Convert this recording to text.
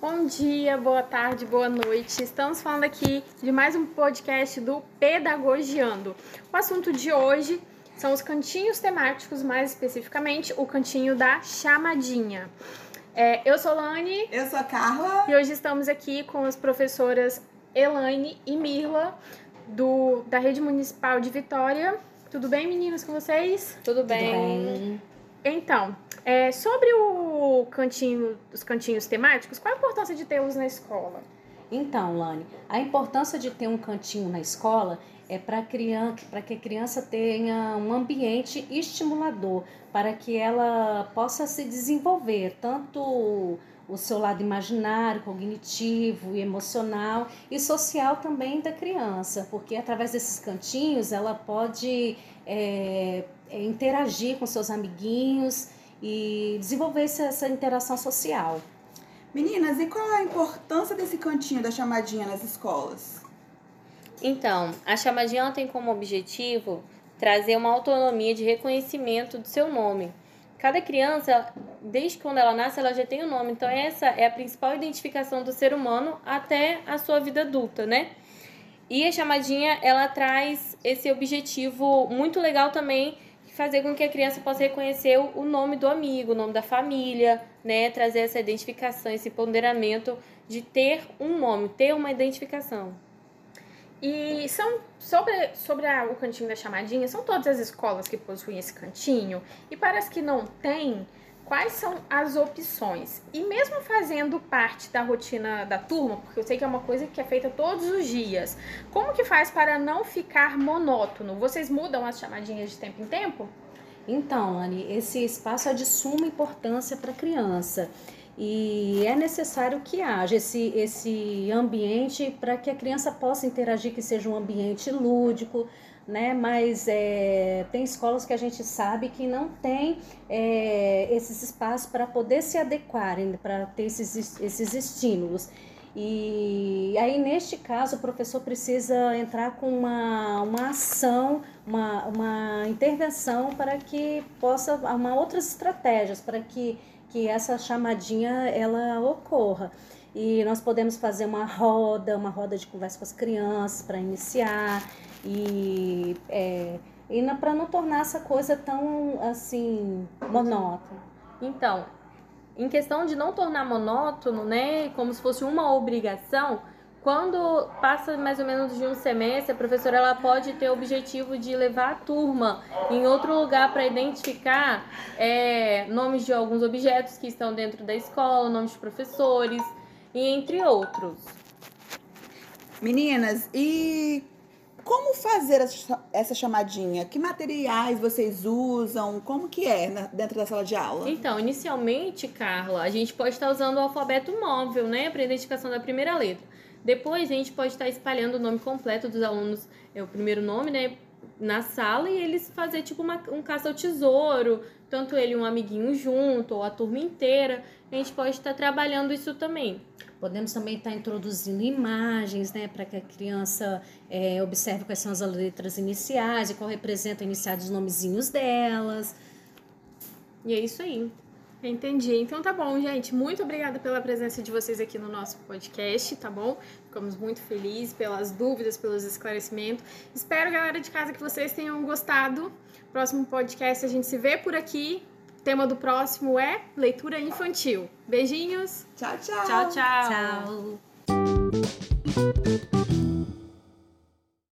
Bom dia, boa tarde, boa noite. Estamos falando aqui de mais um podcast do Pedagogiando. O assunto de hoje são os cantinhos temáticos, mais especificamente o cantinho da chamadinha. É, eu sou Lani. Eu sou a Carla. E hoje estamos aqui com as professoras Elaine e Mirla, do, da Rede Municipal de Vitória. Tudo bem, meninas, com vocês? Tudo bem. Tudo bem. Então, é, sobre o cantinho, os cantinhos temáticos, qual a importância de tê-los na escola? Então, Lani, a importância de ter um cantinho na escola é para criança, para que a criança tenha um ambiente estimulador, para que ela possa se desenvolver, tanto o seu lado imaginário, cognitivo e emocional e social também da criança, porque através desses cantinhos ela pode é, é, interagir com seus amiguinhos e desenvolver essa interação social. Meninas, e qual a importância desse cantinho da chamadinha nas escolas? Então, a chamadinha tem como objetivo trazer uma autonomia de reconhecimento do seu nome. Cada criança, desde quando ela nasce, ela já tem um nome. Então, essa é a principal identificação do ser humano até a sua vida adulta, né? E a chamadinha, ela traz esse objetivo muito legal também fazer com que a criança possa reconhecer o nome do amigo, o nome da família, né? Trazer essa identificação, esse ponderamento de ter um nome, ter uma identificação. E são sobre, sobre a, o cantinho da chamadinha, são todas as escolas que possuem esse cantinho. E para as que não têm, quais são as opções? E mesmo fazendo parte da rotina da turma, porque eu sei que é uma coisa que é feita todos os dias, como que faz para não ficar monótono? Vocês mudam as chamadinhas de tempo em tempo? Então, Anne, esse espaço é de suma importância para a criança. E é necessário que haja esse, esse ambiente para que a criança possa interagir, que seja um ambiente lúdico, né? Mas é, tem escolas que a gente sabe que não tem é, esses espaços para poder se adequarem, para ter esses, esses estímulos. E aí, neste caso, o professor precisa entrar com uma, uma ação, uma, uma intervenção para que possa arrumar outras estratégias, para que que essa chamadinha ela ocorra. E nós podemos fazer uma roda, uma roda de conversa com as crianças para iniciar e, é, e para não tornar essa coisa tão assim monótona. Então, em questão de não tornar monótono, né, como se fosse uma obrigação, quando passa mais ou menos de um semestre, a professora ela pode ter o objetivo de levar a turma em outro lugar para identificar é, nomes de alguns objetos que estão dentro da escola, nomes de professores e entre outros. Meninas, e como fazer essa chamadinha? Que materiais vocês usam? Como que é dentro da sala de aula? Então, inicialmente, Carla, a gente pode estar usando o alfabeto móvel, né, para identificação da primeira letra. Depois a gente pode estar espalhando o nome completo dos alunos, é o primeiro nome, né? Na sala e eles fazer tipo uma, um caça ao tesouro, tanto ele e um amiguinho junto, ou a turma inteira. A gente pode estar trabalhando isso também. Podemos também estar introduzindo imagens, né, para que a criança é, observe quais são as letras iniciais e qual representa a inicial dos nomezinhos delas. E é isso aí. Entendi. Então tá bom, gente. Muito obrigada pela presença de vocês aqui no nosso podcast, tá bom? Ficamos muito felizes pelas dúvidas, pelos esclarecimentos. Espero, galera de casa, que vocês tenham gostado. Próximo podcast a gente se vê por aqui. O tema do próximo é leitura infantil. Beijinhos. Tchau, tchau. Tchau, tchau. Tchau.